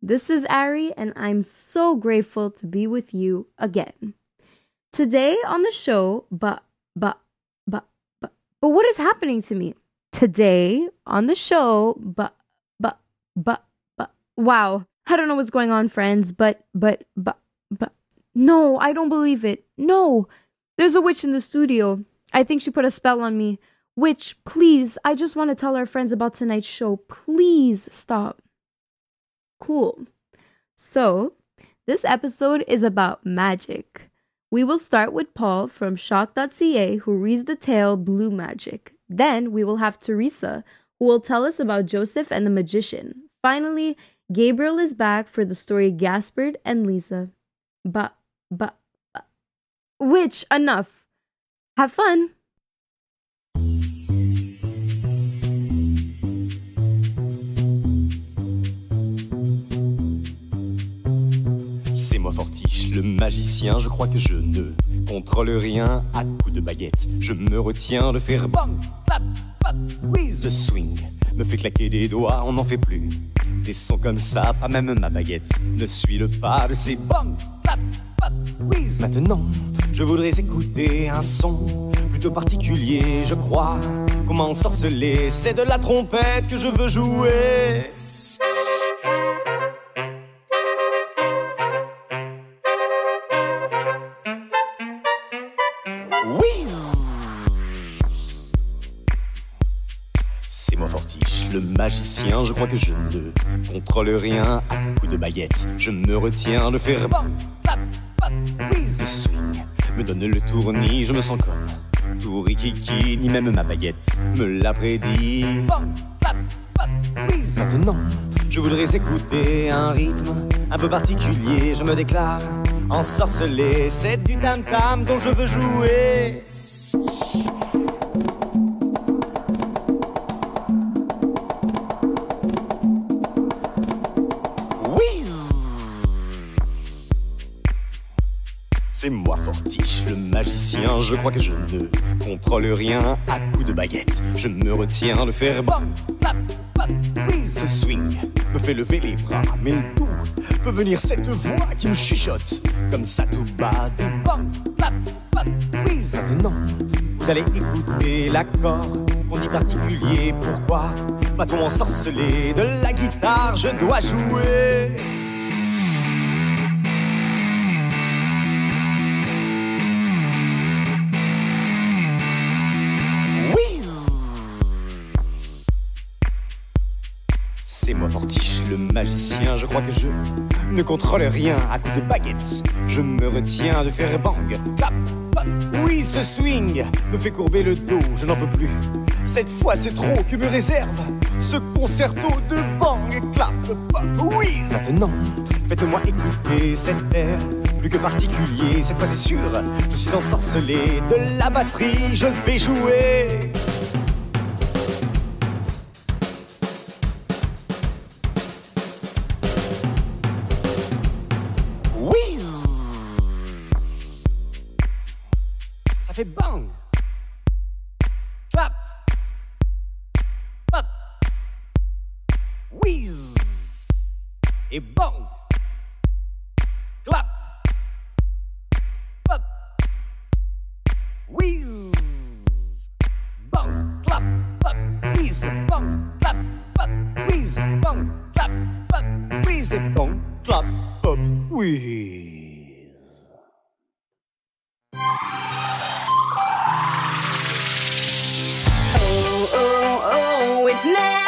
This is Ari, and I'm so grateful to be with you again. Today on the show, but, but, but, but, but what is happening to me? Today on the show, but, but, but, but, wow. I don't know what's going on, friends, but, but, but, but, no, I don't believe it. No, there's a witch in the studio. I think she put a spell on me. Witch, please, I just want to tell our friends about tonight's show. Please stop. Cool. So, this episode is about magic. We will start with Paul from choq.ca who reads the tale Blue Magic. Then we will have Teresa who will tell us about Joseph and the magician. Finally, Gabriel is back for the story Gaspard and Lisa. But, but, but, witch, enough. Have fun. Le magicien, je crois que je ne contrôle rien à coups de baguette. Je me retiens de faire bang, clap, pap, whiz. Ce swing me fait claquer des doigts, on n'en fait plus. Des sons comme ça, pas même ma baguette ne suit le pas de ces bang, clap, pap, whiz. Maintenant, je voudrais écouter un son plutôt particulier, je crois. Comment sorceler, c'est de la trompette que je veux jouer. Magicien, je crois que je ne contrôle rien à coups de baguette. Je me retiens de faire. Le swing me donne le tournis, je me sens comme tout rikiki, ni même ma baguette me l'a prédit. Maintenant, je voudrais écouter un rythme un peu particulier, je me déclare ensorcelé, c'est du tam-tam dont je veux jouer. Le magicien, je crois que je ne contrôle rien à coups de baguette. Je me retiens de faire bam, pap, whiz. Ce swing me fait lever les bras, mais d'où peut venir cette voix qui me chuchote comme ça tout bas, du bam, pap, whiz. Maintenant, vous allez écouter l'accord qu'on dit particulier. Pourquoi va-t-on ensorceler de la guitare? Je dois jouer. Magicien, je crois que je ne contrôle rien à coups de baguette. Je me retiens de faire bang, clap, pop. Oui, ce swing me fait courber le dos, je n'en peux plus. Cette fois, c'est trop que me réserve ce concerto de bang, clap, pop, whiz. Maintenant, faites-moi écouter cet air plus que particulier. Cette fois, c'est sûr, je suis ensorcelé de la batterie, je vais jouer. It's magic.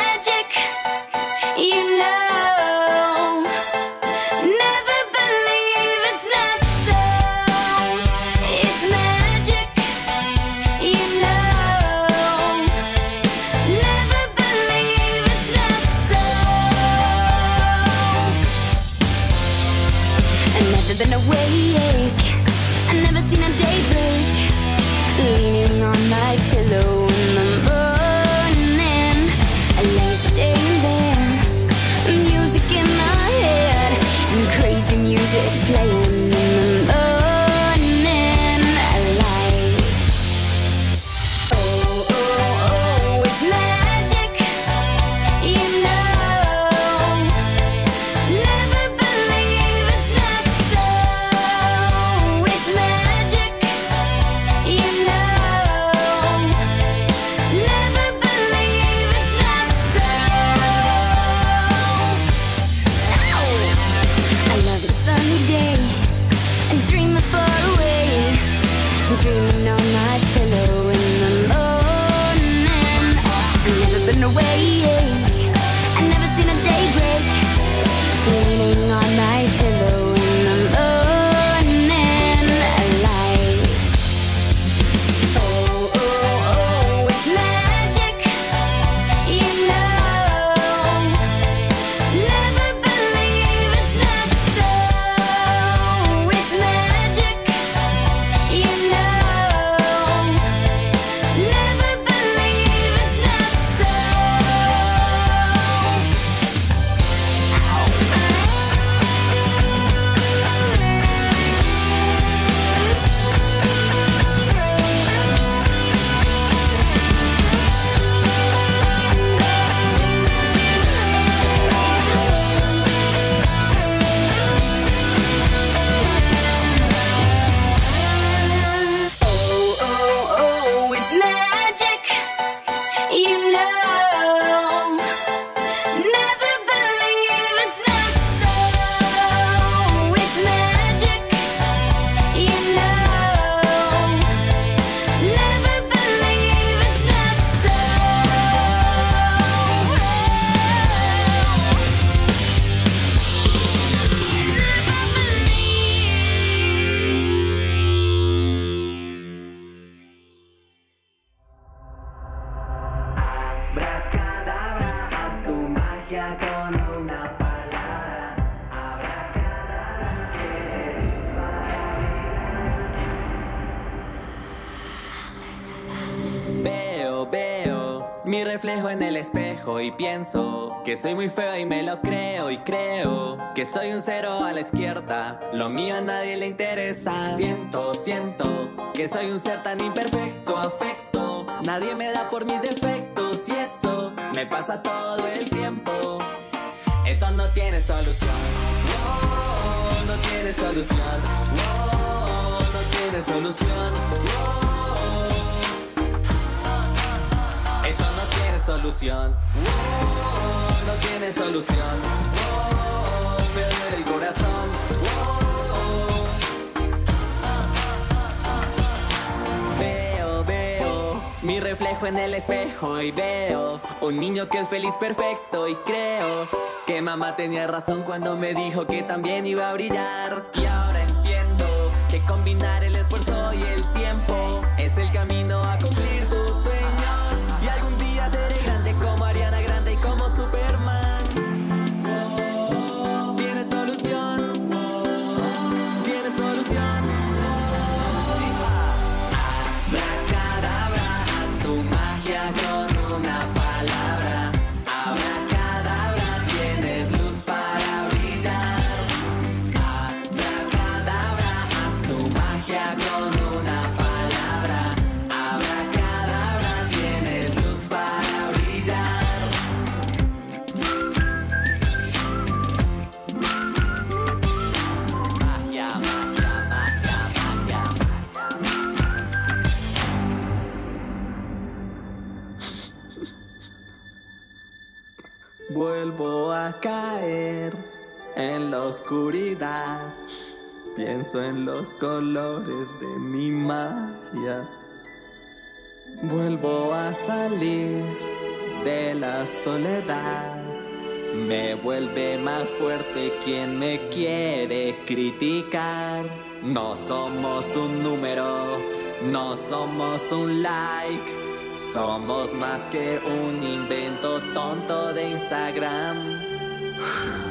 Que soy muy feo y me lo creo y creo que soy un cero a la izquierda. Lo mío a nadie le interesa. Siento, siento que soy un ser tan imperfecto, afecto. Nadie me da por mis defectos y esto me pasa todo el tiempo. Esto no tiene solución. No, no tiene solución. No, no tiene solución. Oh, no tiene solución. Oh, me duele el corazón. Oh. Veo, veo mi reflejo en el espejo y veo un niño que es feliz, perfecto y creo que mamá tenía razón cuando me dijo que también iba a brillar. Y ahora entiendo que combinar el esfuerzo y el tiempo es el camino Vuelvo a caer en la oscuridad. Pienso en los colores de mi magia. Vuelvo a salir de la soledad. Me vuelve más fuerte quien me quiere criticar. No somos un número, no somos un like. Somos más que un invento tonto de Instagram.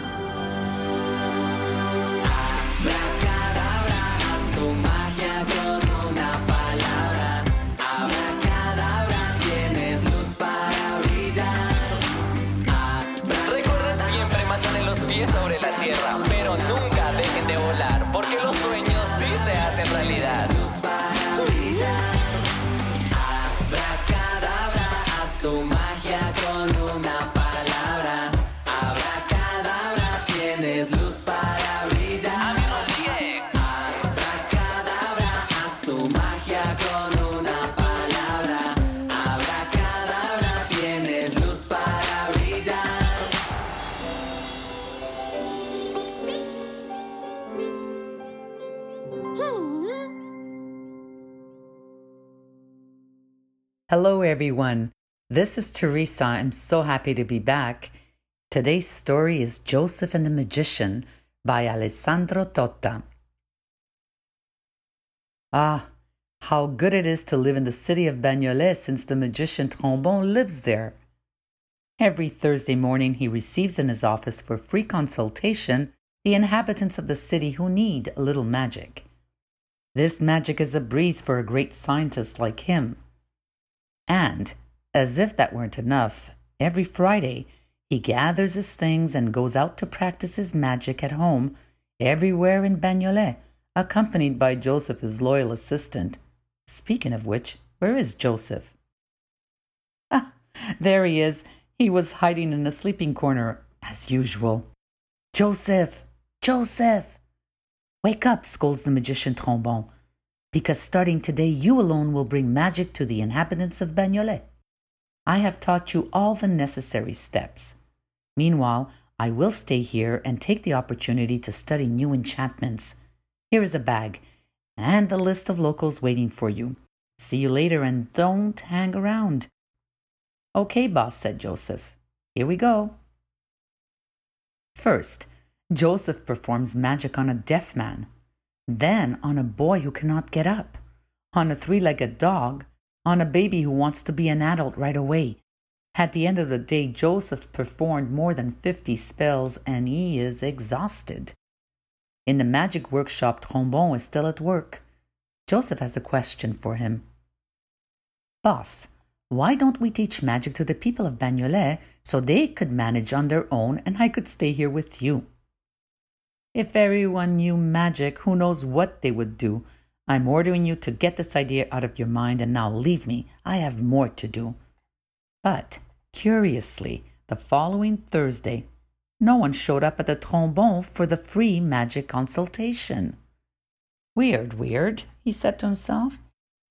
Hello, everyone. This is Teresa. I'm so happy to be back. Today's story is Joseph and the Magician by Alessandro Totta. Ah, how good it is to live in the city of Bagnolet since the magician Trombon lives there. Every Thursday morning, he receives in his office for free consultation the inhabitants of the city who need a little magic. This magic is a breeze for a great scientist like him. And, as if that weren't enough, every Friday he gathers his things and goes out to practice his magic at home everywhere in Bagnolet, accompanied by Joseph, his loyal assistant. Speaking of which, where is Joseph? Ah, there he is. He was hiding in a sleeping corner, as usual. Joseph! Joseph! Wake up, scolds the magician Trombon, because starting today you alone will bring magic to the inhabitants of Bagnolet. I have taught you all the necessary steps. Meanwhile, I will stay here and take the opportunity to study new enchantments. Here is a bag and the list of locals waiting for you. See you later and don't hang around. Okay, boss, said Joseph. Here we go. First, Joseph performs magic on a deaf man, then on a boy who cannot get up, on a three legged dog, on a baby who wants to be an adult right away. At the end of the day, Joseph performed more than 50 spells and he is exhausted. In the magic workshop, Trombon is still at work. Joseph has a question for him. Boss, why don't we teach magic to the people of Bagnolet so they could manage on their own and I could stay here with you? If everyone knew magic, who knows what they would do? I'm ordering you to get this idea out of your mind and now leave me. I have more to do. But, curiously, the following Thursday, no one showed up at the trombone for the free magic consultation. Weird, weird, he said to himself.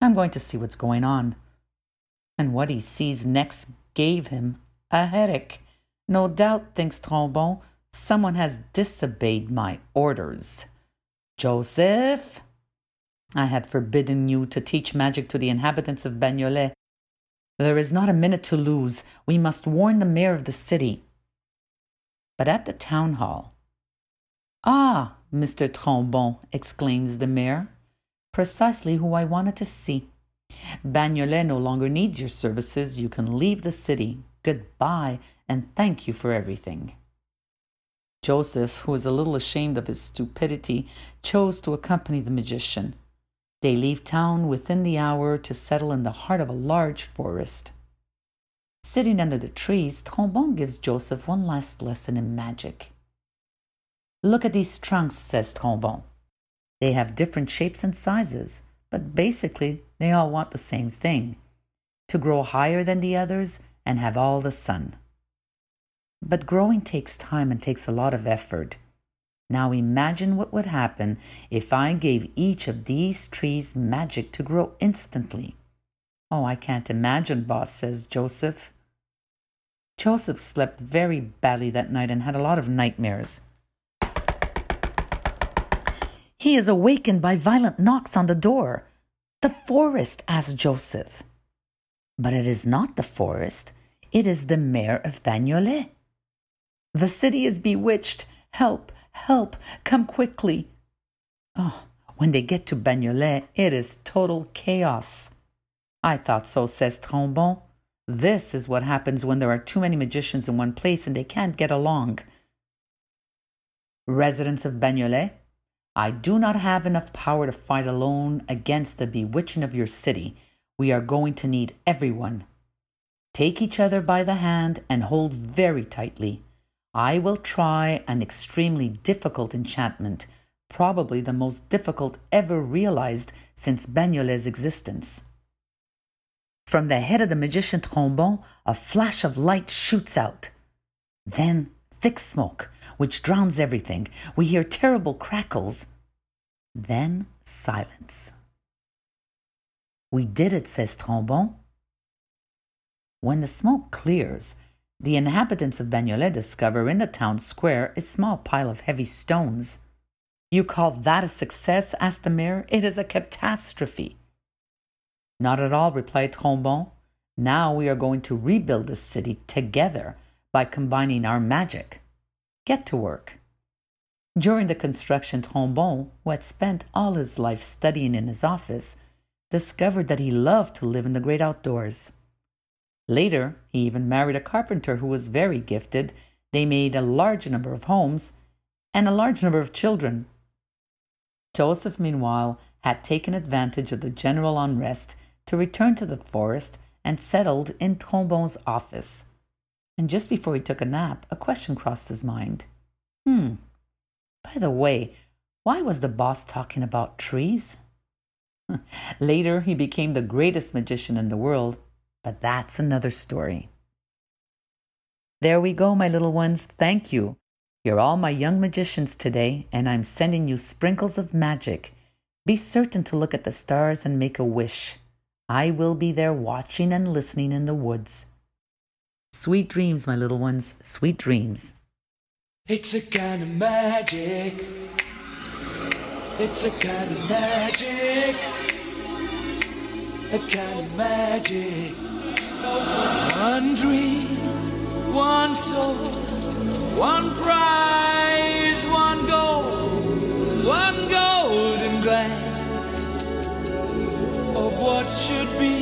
I'm going to see what's going on. And what he sees next gave him a headache. No doubt, thinks Trombon, someone has disobeyed my orders. Joseph, I had forbidden you to teach magic to the inhabitants of Bagnolet. There is not a minute to lose. We must warn the mayor of the city. But at the town hall, Ah, Mr. Trombon, exclaims the mayor, precisely who I wanted to see. Bagnolet no longer needs your services. You can leave the city. Goodbye, and thank you for everything. Joseph, who was a little ashamed of his stupidity, chose to accompany the magician. They leave town within the hour to settle in the heart of a large forest. Sitting under the trees, Trombon gives Joseph one last lesson in magic. Look at these trunks, says Trombon. They have different shapes and sizes, but basically they all want the same thing to grow higher than the others and have all the sun. But growing takes time and takes a lot of effort. Now imagine what would happen if I gave each of these trees magic to grow instantly. Oh, I can't imagine, boss, says Joseph. Joseph slept very badly that night and had a lot of nightmares. He is awakened by violent knocks on the door. The forest, asked Joseph. But it is not the forest, it is the mayor of Bagnolet. The city is bewitched. Help, help, come quickly. Oh, when they get to Bagnolet, it is total chaos. I thought so, says Trombone. This is what happens when there are too many magicians in one place and they can't get along. Residents of Bagnolet, I do not have enough power to fight alone against the bewitching of your city. We are going to need everyone. Take each other by the hand and hold very tightly. I will try an extremely difficult enchantment, probably the most difficult ever realized since Bagnolet's existence. From the head of the magician Trombone, a flash of light shoots out. Then thick smoke, which drowns everything. We hear terrible crackles. Then silence. We did it, says Trombone. When the smoke clears, the inhabitants of Bagnolet discover in the town square a small pile of heavy stones. You call that a success? asked the mayor. It is a catastrophe. Not at all, replied Trombone. Now we are going to rebuild the city together by combining our magic. Get to work. During the construction, Trombone, who had spent all his life studying in his office, discovered that he loved to live in the great outdoors. Later, he even married a carpenter who was very gifted. They made a large number of homes and a large number of children. Joseph, meanwhile, had taken advantage of the general unrest to return to the forest and settled in Trombone's office. And just before he took a nap, a question crossed his mind. Hmm, by the way, why was the boss talking about trees? Later, he became the greatest magician in the world but that's another story. There we go, my little ones. Thank you. You're all my young magicians today, and I'm sending you sprinkles of magic. Be certain to look at the stars and make a wish. I will be there watching and listening in the woods. Sweet dreams, my little ones, sweet dreams. It's a kind of magic. It's a kind of magic. A kind of magic. One dream, one soul, one prize, one goal, one golden glance of what should be.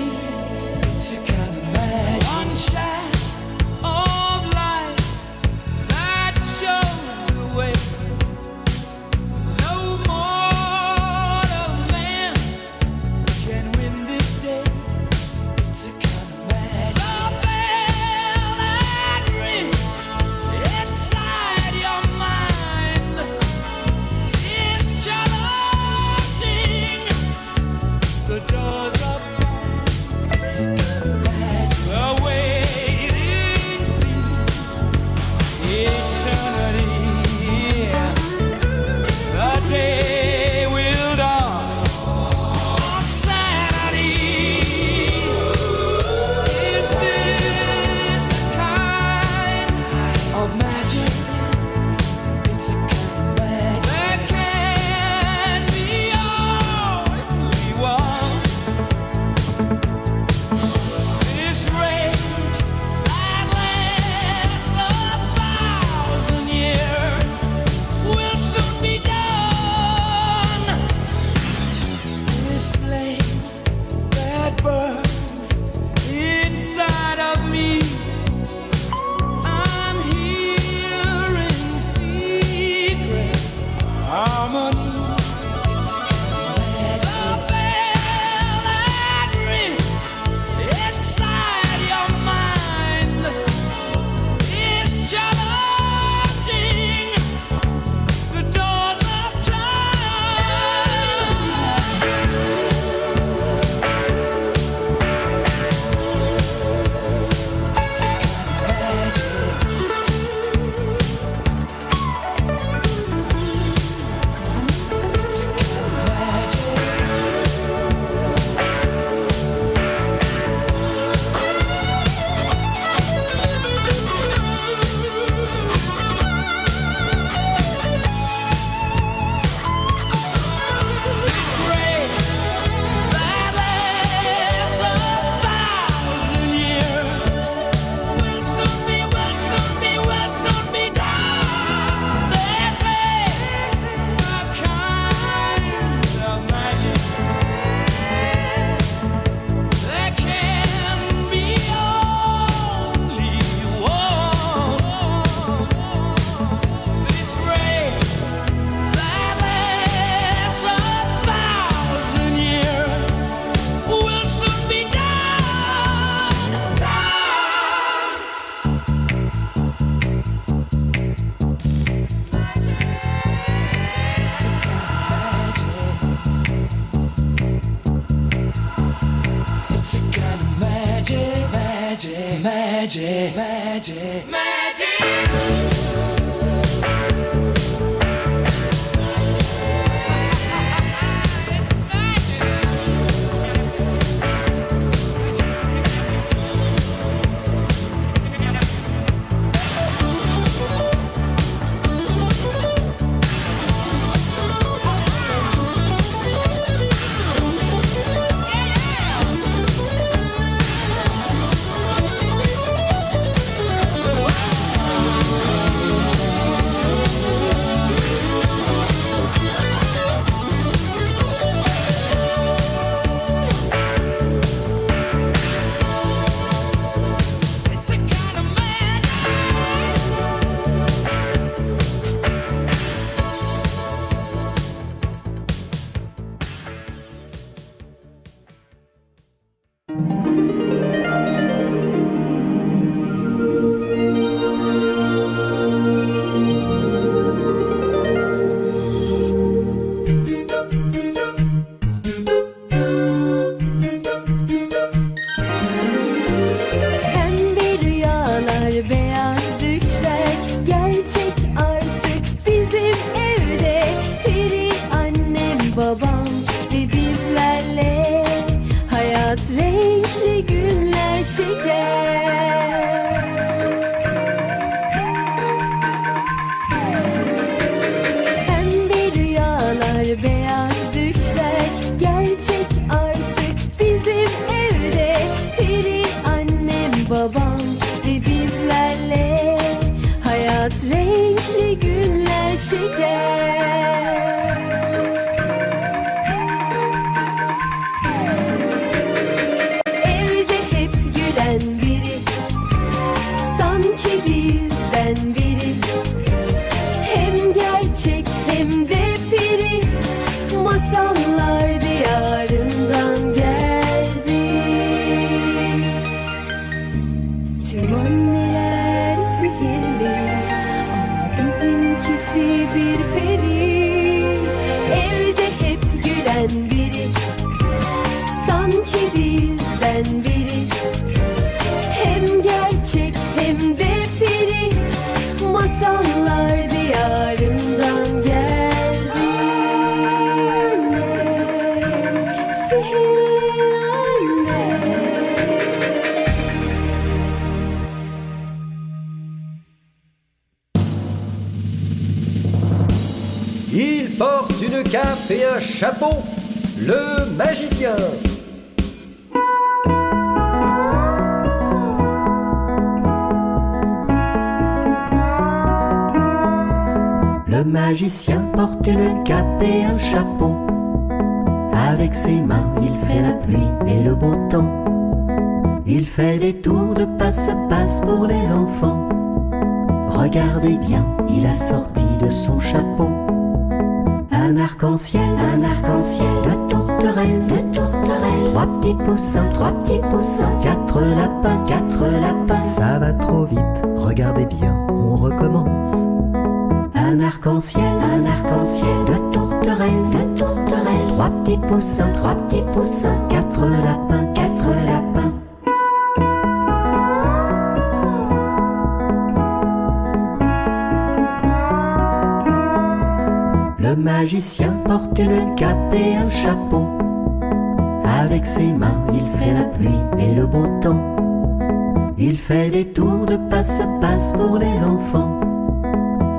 Magic, magic, magic. Günler chapeau, le magicien. Le magicien porte une cape et un chapeau. Avec ses mains, il fait la pluie et le beau temps. Il fait des tours de passe-passe pour les enfants. Regardez bien, il a sorti de son chapeau un arc-en-ciel, un arc-en-ciel de tourterelles, de tourterelles. Trois petits poussins, trois petits poussins, quatre lapins, quatre lapins. Ça va trop vite, regardez bien, on recommence. Un arc-en-ciel, un arc-en-ciel de tourterelles, de tourterelles. Trois petits poussins, trois petits poussins, quatre lapins, quatre lapins. Magicien porte une cape et un chapeau. Avec ses mains, il fait la pluie et le beau temps. Il fait des tours de passe-passe pour les enfants.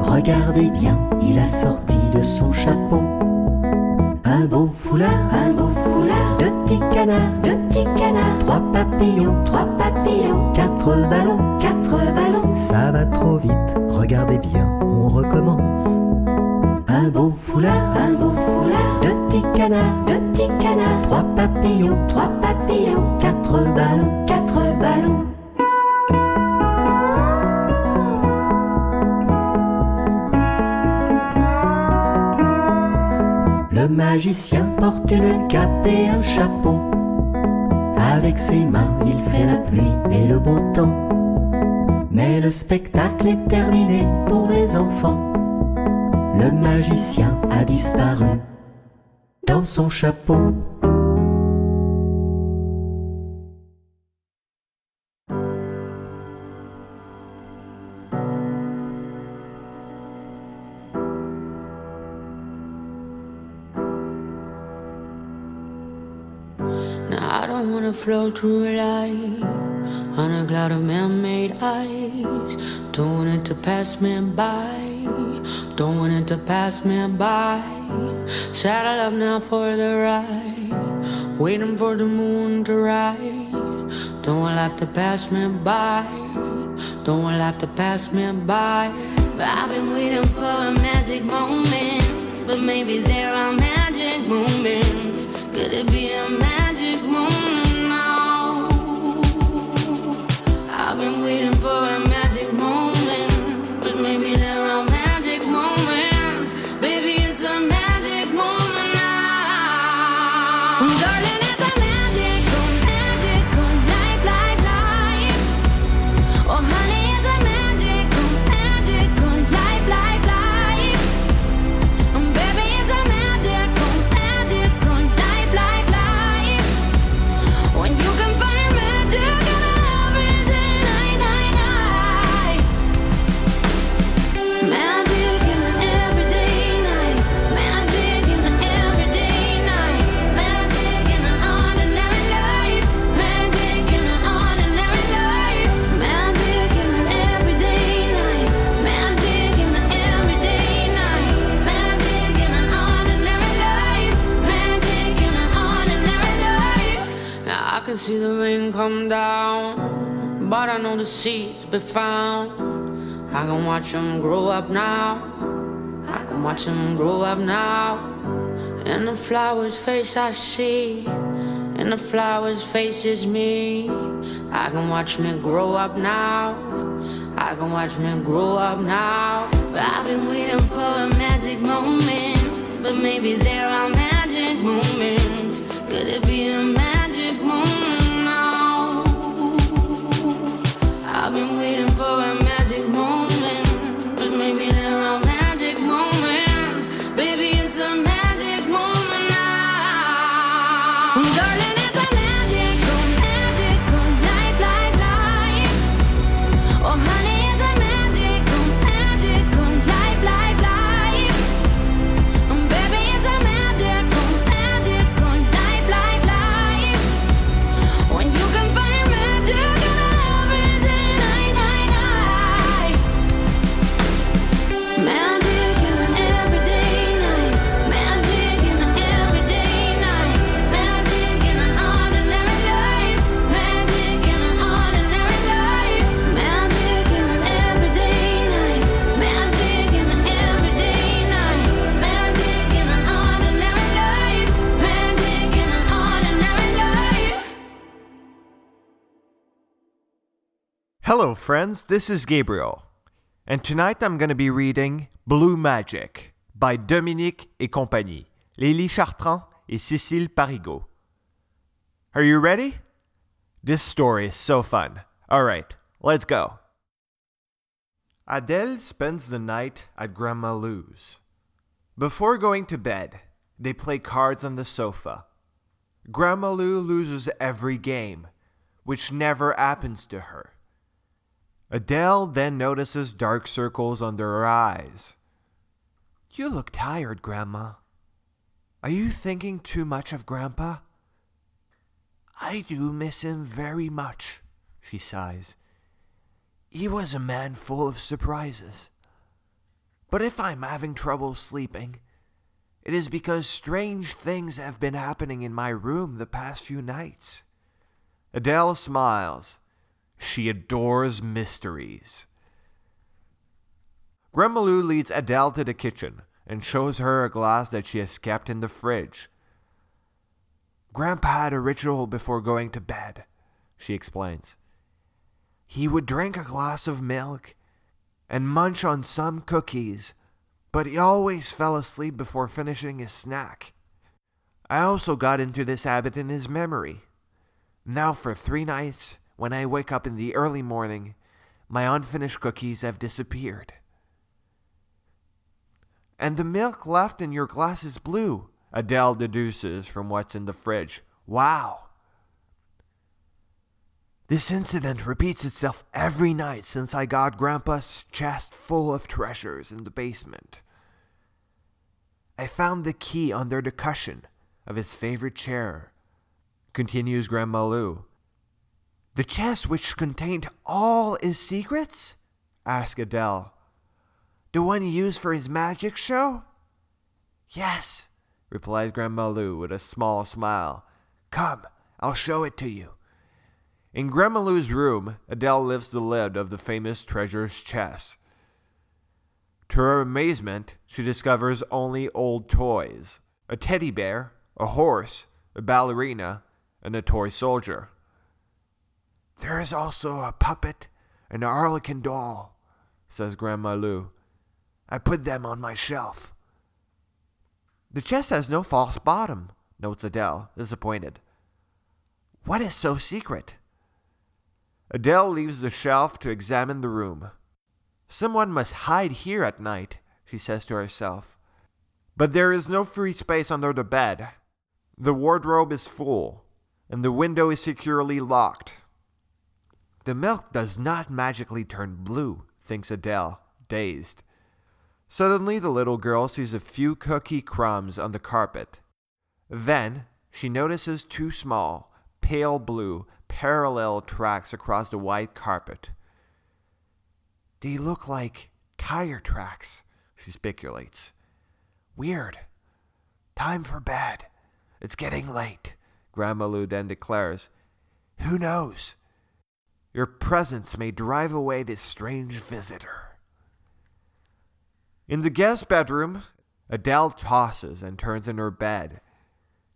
Regardez bien, il a sorti de son chapeau un beau foulard, un beau foulard, de petits canards, de petits canards, trois papillons, trois papillons, quatre ballons, quatre ballons. Ça va trop vite, regardez bien, on recommence. Un beau foulard, un beau foulard, de petits canards, de petits canards, trois papillons, trois papillons, quatre ballons, quatre ballons. Le magicien porte une cape et un chapeau. Avec ses mains, il fait la pluie et le beau temps. Mais le spectacle est terminé pour les enfants le magicien a disparu dans son chapeau. float through life on a cloud of man-made ice. Don't want it to pass me by. Don't want it to pass me by. Saddle up now for the ride. Waiting for the moon to rise. Don't want life to pass me by. Don't want life to pass me by. I've been waiting for a magic moment, but maybe there are magic moments. Could it be a magic moment now? I've been waiting for a see the rain come down, but I know the seeds be found. I can watch them grow up now. I can watch them grow up now. In the flower's face I see, in the flower's face is me. I can watch me grow up now. I can watch me grow up now. I've been waiting for a magic moment, but maybe there are magic moments. Could it be a magic Hello, friends. This is Gabriel. And tonight I'm going to be reading Blue Magic by Dominique et compagnie, Lily Chartrand et Cécile Parigot. Are you ready? This story is so fun. All right, let's go. Adele spends the night at Grandma Lou's. Before going to bed, they play cards on the sofa. Grandma Lou loses every game, which never happens to her. Adele then notices dark circles under her eyes. You look tired, Grandma. Are you thinking too much of Grandpa? I do miss him very much, she sighs. He was a man full of surprises. But if I'm having trouble sleeping, it is because strange things have been happening in my room the past few nights. Adele smiles. She adores mysteries. Grandma Lou leads Adele to the kitchen and shows her a glass that she has kept in the fridge. Grandpa had a ritual before going to bed, she explains. He would drink a glass of milk and munch on some cookies, but he always fell asleep before finishing his snack. I also got into this habit in his memory. Now, for three nights, when I wake up in the early morning, my unfinished cookies have disappeared. And the milk left in your glass is blue, Adele deduces from what's in the fridge. Wow! This incident repeats itself every night since I got Grandpa's chest full of treasures in the basement. I found the key under the cushion of his favorite chair continues Grandma Lou. The chest which contained all his secrets? asked Adele. The one he used for his magic show? Yes, replies Grandma Lou with a small smile. Come, I'll show it to you. In Grandma Lou's room, Adele lifts the lid of the famous treasure's chest. To her amazement, she discovers only old toys a teddy bear, a horse, a ballerina, and a toy soldier. There is also a puppet and an harlequin doll, says Grandma Lou. I put them on my shelf. The chest has no false bottom, notes Adele, disappointed. What is so secret? Adele leaves the shelf to examine the room. Someone must hide here at night, she says to herself. But there is no free space under the bed. The wardrobe is full, and the window is securely locked. The milk does not magically turn blue, thinks Adele, dazed. Suddenly, the little girl sees a few cookie crumbs on the carpet. Then, she notices two small, pale blue, parallel tracks across the white carpet. They look like tire tracks, she speculates. Weird. Time for bed. It's getting late, Grandma Lou then declares. Who knows? Your presence may drive away this strange visitor. In the guest bedroom, Adele tosses and turns in her bed.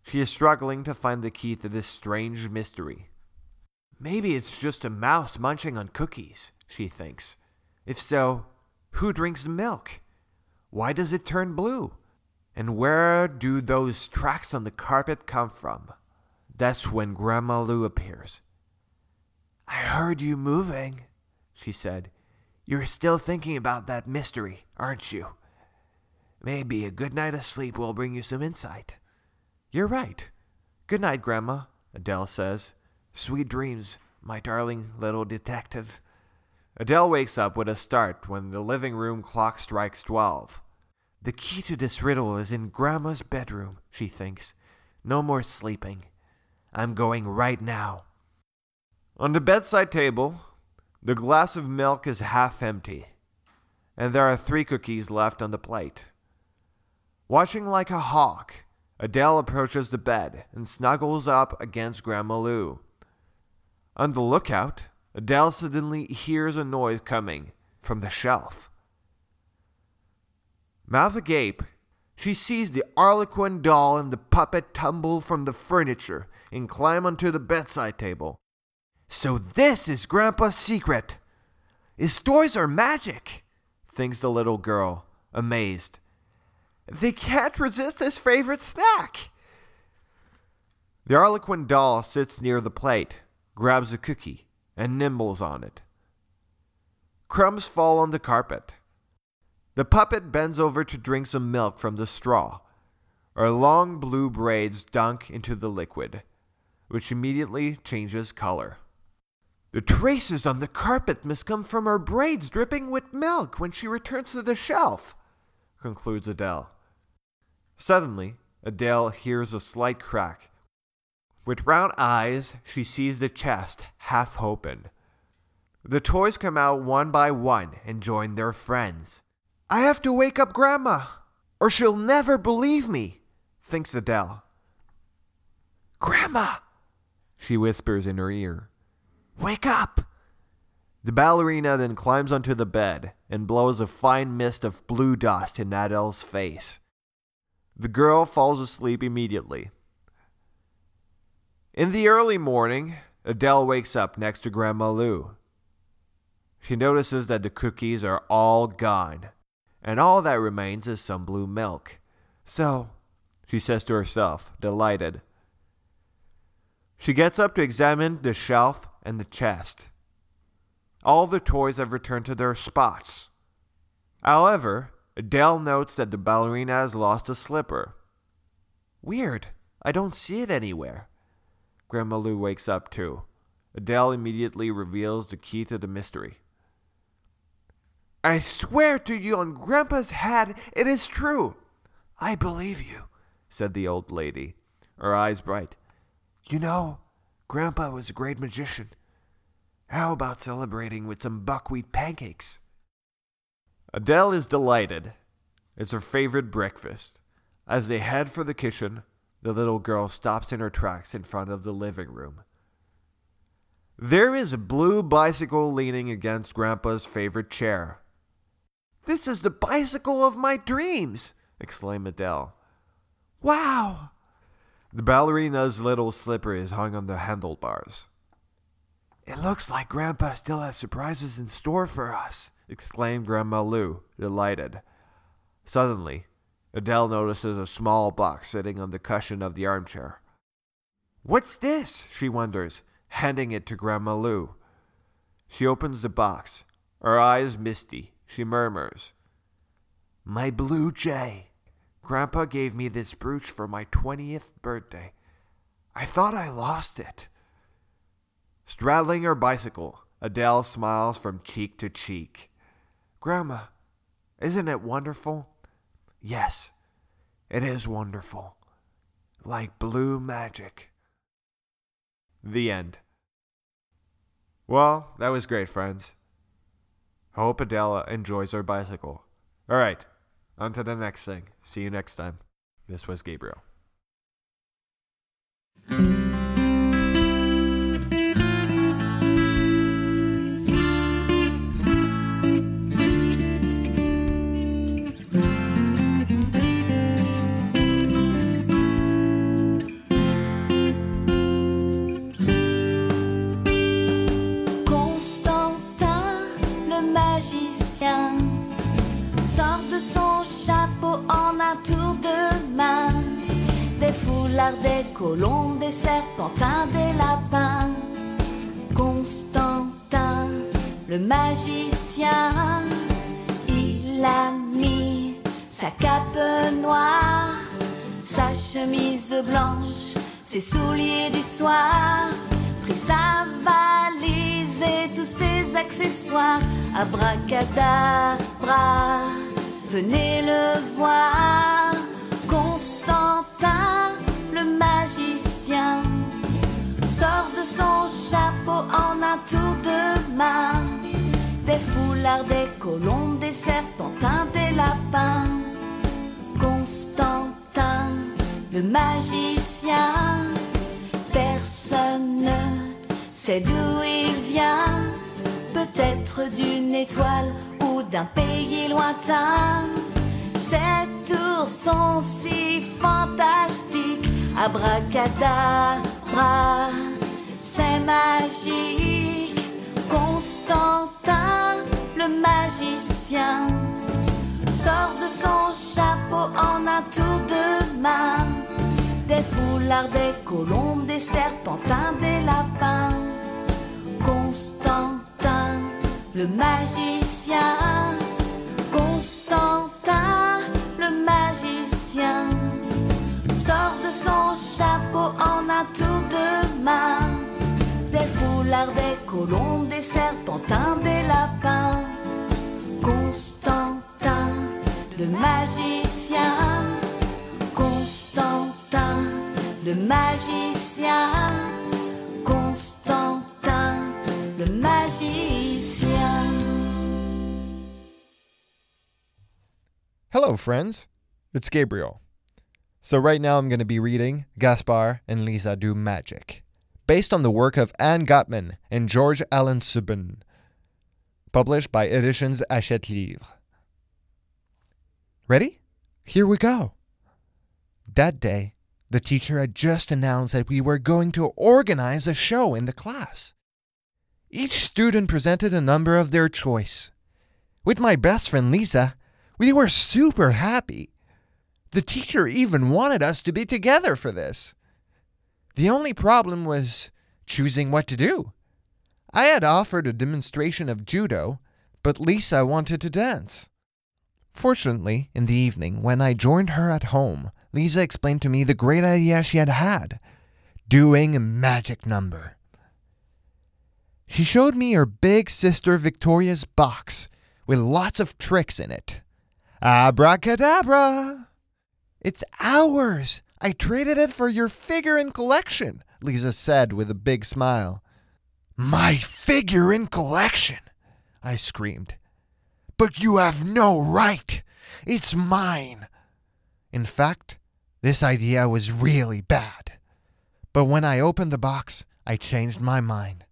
She is struggling to find the key to this strange mystery. Maybe it's just a mouse munching on cookies, she thinks. If so, who drinks milk? Why does it turn blue? And where do those tracks on the carpet come from? That's when Grandma Lou appears. I heard you moving, she said. You're still thinking about that mystery, aren't you? Maybe a good night of sleep will bring you some insight. You're right. Good night, Grandma, Adele says. Sweet dreams, my darling little detective. Adele wakes up with a start when the living room clock strikes twelve. The key to this riddle is in Grandma's bedroom, she thinks. No more sleeping. I'm going right now. On the bedside table, the glass of milk is half empty, and there are three cookies left on the plate. Watching like a hawk, Adele approaches the bed and snuggles up against Grandma Lou. On the lookout, Adele suddenly hears a noise coming from the shelf. Mouth agape, she sees the Arlequin doll and the puppet tumble from the furniture and climb onto the bedside table. So this is Grandpa's secret. His toys are magic, thinks the little girl, amazed. They can't resist his favorite snack. The Arlequin doll sits near the plate, grabs a cookie, and nibbles on it. Crumbs fall on the carpet. The puppet bends over to drink some milk from the straw. Her long blue braids dunk into the liquid, which immediately changes color. The traces on the carpet must come from her braids dripping with milk when she returns to the shelf, concludes Adele. Suddenly, Adele hears a slight crack. With round eyes, she sees the chest half open. The toys come out one by one and join their friends. I have to wake up Grandma, or she'll never believe me, thinks Adele. Grandma, she whispers in her ear. Wake up! The ballerina then climbs onto the bed and blows a fine mist of blue dust in Adele's face. The girl falls asleep immediately. In the early morning, Adele wakes up next to Grandma Lou. She notices that the cookies are all gone, and all that remains is some blue milk. So, she says to herself, delighted. She gets up to examine the shelf and the chest. All the toys have returned to their spots. However, Adele notes that the ballerina has lost a slipper. Weird. I don't see it anywhere. Grandma Lou wakes up too. Adele immediately reveals the key to the mystery. I swear to you on Grandpa's head, it is true. I believe you, said the old lady, her eyes bright. You know, Grandpa was a great magician. How about celebrating with some buckwheat pancakes? Adele is delighted. It's her favorite breakfast. As they head for the kitchen, the little girl stops in her tracks in front of the living room. There is a blue bicycle leaning against Grandpa's favorite chair. This is the bicycle of my dreams! exclaimed Adele. Wow! The ballerina's little slipper is hung on the handlebars. It looks like Grandpa still has surprises in store for us, exclaimed Grandma Lou, delighted. Suddenly, Adele notices a small box sitting on the cushion of the armchair. What's this? she wonders, handing it to Grandma Lou. She opens the box. Her eyes misty. She murmurs, My blue jay. Grandpa gave me this brooch for my 20th birthday. I thought I lost it. Straddling her bicycle, Adele smiles from cheek to cheek. Grandma, isn't it wonderful? Yes, it is wonderful. Like blue magic. The end. Well, that was great, friends. Hope Adele enjoys her bicycle. All right, on to the next thing. See you next time. This was Gabriel. Constantin, le magicien, sort de son en un tour de main. Des foulards, des colombes, des serpentins, des lapins. Constantin, le magicien, il a mis sa cape noire, sa chemise blanche, ses souliers du soir, pris sa valise et tous ses accessoires. Abracadabra, venez le voir. Constantin, le magicien, sort de son chapeau en un tour de main. Des foulards, des colombes, des serpentins, des lapins. Constantin, le magicien, personne ne sait d'où il vient. Peut-être d'une étoile ou d'un pays lointain. Ces tours sont si fantastiques. Abracadabra, c'est magique. Constantin, le magicien, sort de son chapeau en un tour de main. Des foulards, des colombes, des serpentins, des lapins. Constantin, le magicien. Constantin, le magicien, sort de son chapeau en un tour de main. Des foulards, des colombes, des serpentins, des lapins. Constantin, le magicien. Constantin, le magicien. Constantin, le magicien. Hello, friends. It's Gabriel. So, right now I'm going to be reading Gaspard and Lisa Do Magic, based on the work of Anne Gutman and George Hallensleben, published by Editions Hachette Livre. Ready? Here we go. That day, the teacher had just announced that we were going to organize a show in the class. Each student presented a number of their choice. With my best friend Lisa, we were super happy. The teacher even wanted us to be together for this. The only problem was choosing what to do. I had offered a demonstration of judo, but Lisa wanted to dance. Fortunately, in the evening, when I joined her at home, Lisa explained to me the great idea she had had doing a magic number. She showed me her big sister Victoria's box with lots of tricks in it. Abracadabra! It's ours! I traded it for your figure figurine collection, Lisa said with a big smile. My figure figurine collection, I screamed. But you have no right. It's mine. In fact, this idea was really bad. But when I opened the box, I changed my mind.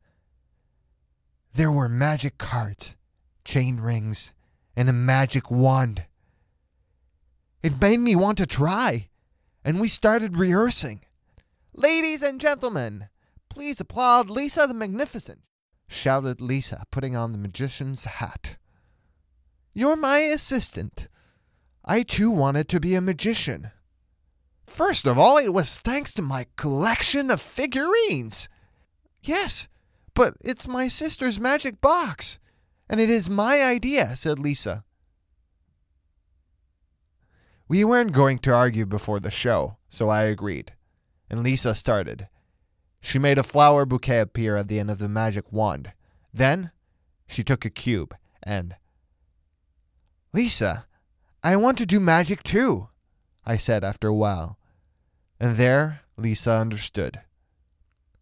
There were magic cards, chain rings, and a magic wand. It made me want to try, and we started rehearsing. Ladies and gentlemen, please applaud Lisa the Magnificent, shouted Lisa, putting on the magician's hat. You're my assistant. I too wanted to be a magician. First of all, it was thanks to my collection of figurines. Yes, but it's my sister's magic box, and it is my idea, said Lisa. We weren't going to argue before the show, so I agreed, and Lisa started. She made a flower bouquet appear at the end of the magic wand. Then she took a cube and. Lisa, I want to do magic too, I said after a while. And there Lisa understood.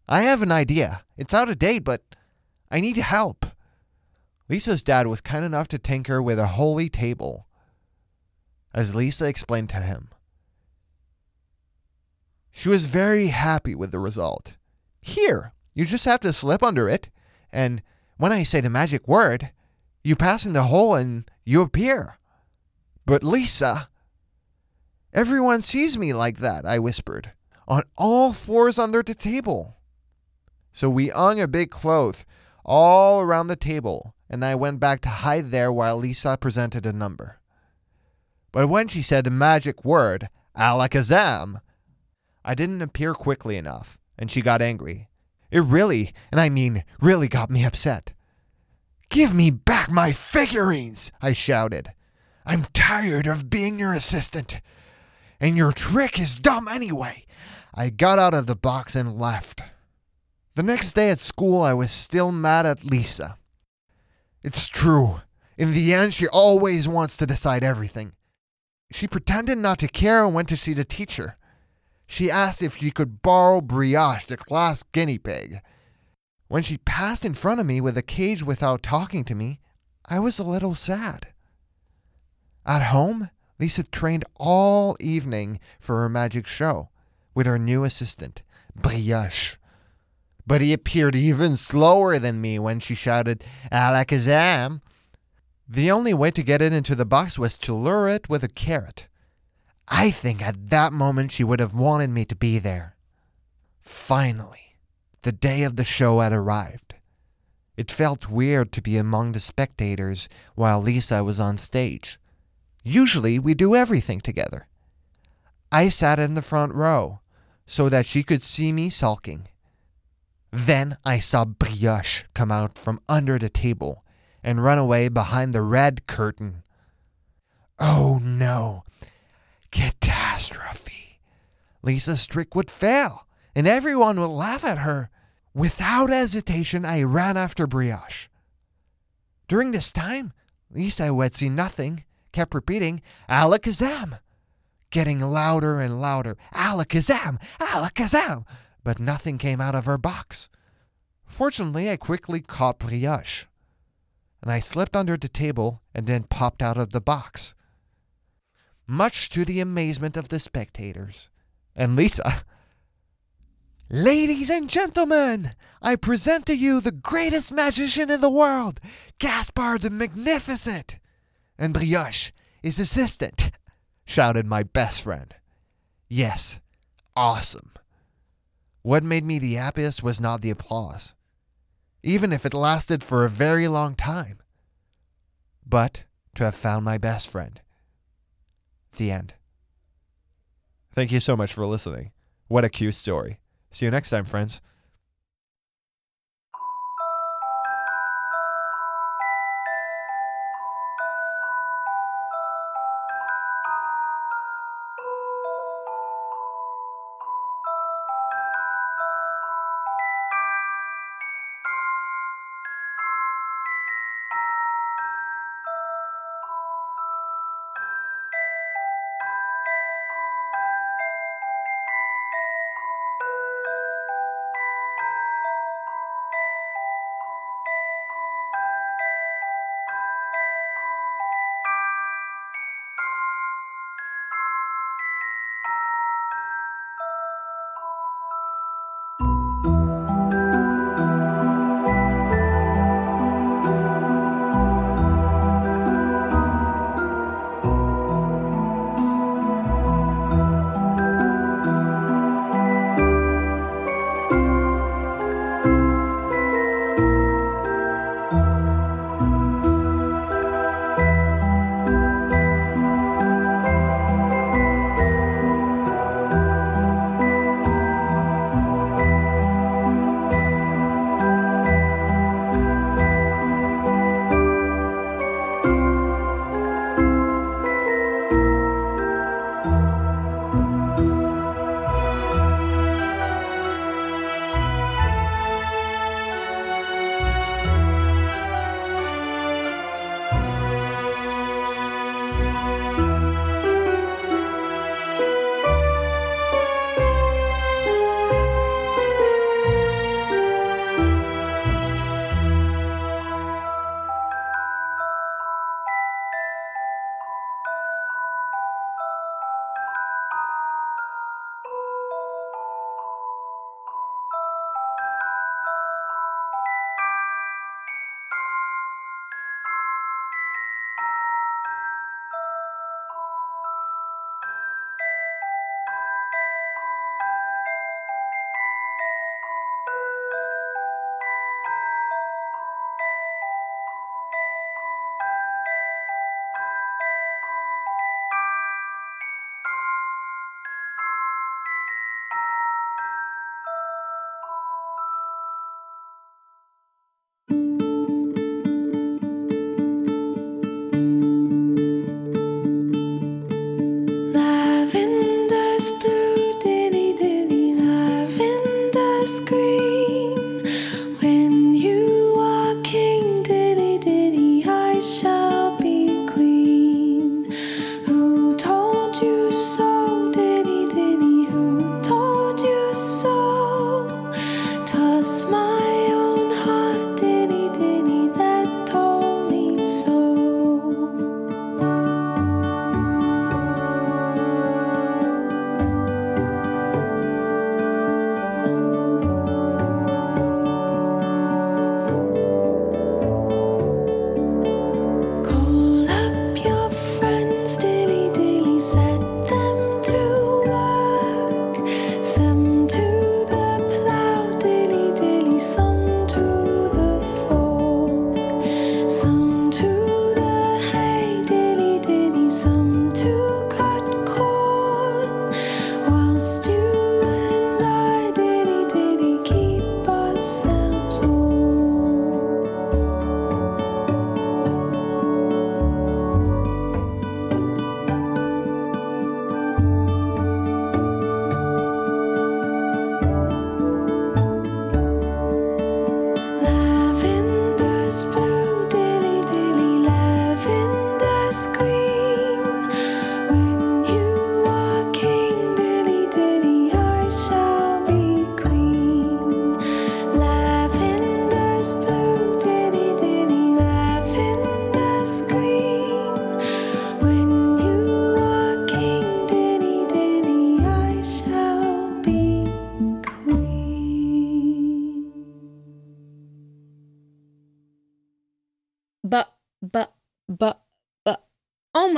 I have an idea. It's out of date, but I need help. Lisa's dad was kind enough to tinker with a holy table. As Lisa explained to him, she was very happy with the result. Here, you just have to slip under it, and when I say the magic word, you pass in the hole and you appear. But Lisa, everyone sees me like that, I whispered, on all fours under the table. So we hung a big cloth all around the table, and I went back to hide there while Lisa presented a number. But when she said the magic word, alakazam, I didn't appear quickly enough, and she got angry. It really, and I mean really got me upset. Give me back my figurines, I shouted. I'm tired of being your assistant. And your trick is dumb anyway. I got out of the box and left. The next day at school, I was still mad at Lisa. It's true. In the end, she always wants to decide everything. She pretended not to care and went to see the teacher. She asked if she could borrow Brioche, the class guinea pig. When she passed in front of me with a cage without talking to me, I was a little sad. At home, Lisa trained all evening for her magic show with her new assistant, Brioche. But he appeared even slower than me when she shouted, Alakazam! The only way to get it into the box was to lure it with a carrot. I think at that moment she would have wanted me to be there. Finally, the day of the show had arrived. It felt weird to be among the spectators while Lisa was on stage. Usually we do everything together. I sat in the front row so that she could see me sulking. Then I saw Brioche come out from under the table and run away behind the red curtain. Oh no! Catastrophe! Lisa's trick would fail, and everyone would laugh at her. Without hesitation, I ran after Brioche. During this time, Lisa, who had seen nothing, kept repeating, Alakazam! Getting louder and louder, Alakazam! Alakazam! But nothing came out of her box. Fortunately, I quickly caught Brioche, and I slipped under the table and then popped out of the box. Much to the amazement of the spectators. And Lisa. Ladies and gentlemen, I present to you the greatest magician in the world, Gaspard the Magnificent. And Brioche, his assistant, shouted my best friend. Yes, awesome. What made me the happiest was not the applause, even if it lasted for a very long time, but to have found my best friend. The end. Thank you so much for listening. What a cute story. See you next time, friends.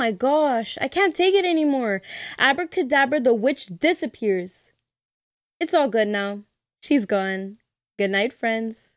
My gosh, I can't take it anymore. Abracadabra, the witch disappears. It's all good now. She's gone. Good night, friends.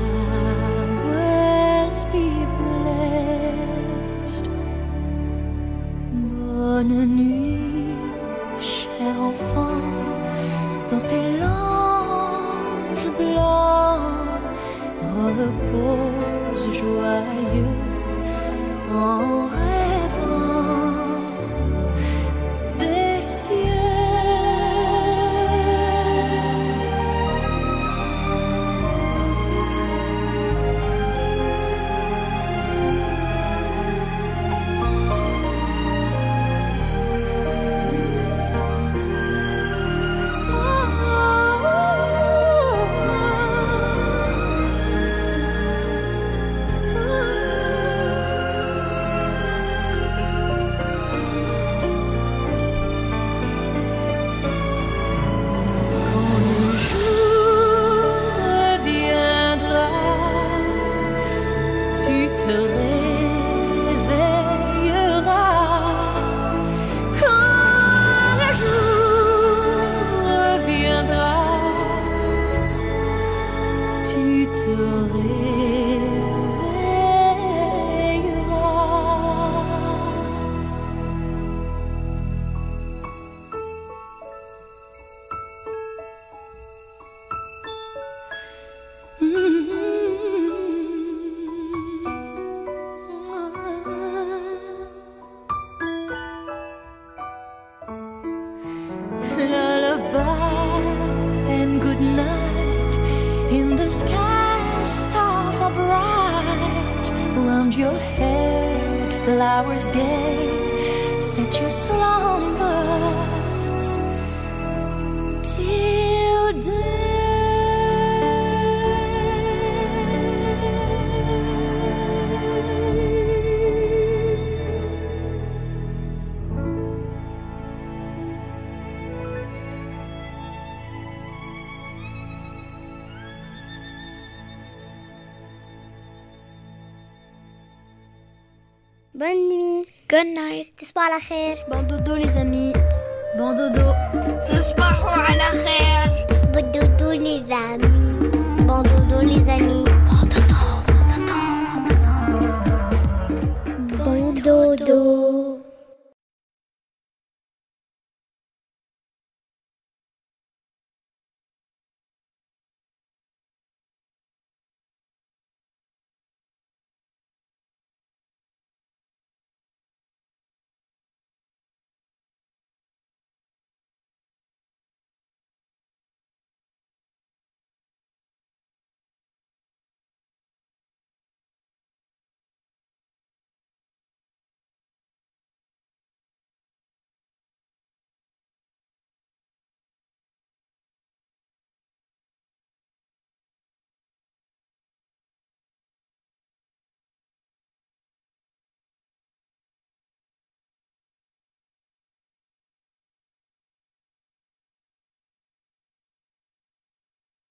Your head, flowers gay. Set your slumbers Good night. تصبحوا على خير. Bon dodo les amis. Bon dodo. تصبحوا على خير Bon dodo les amis.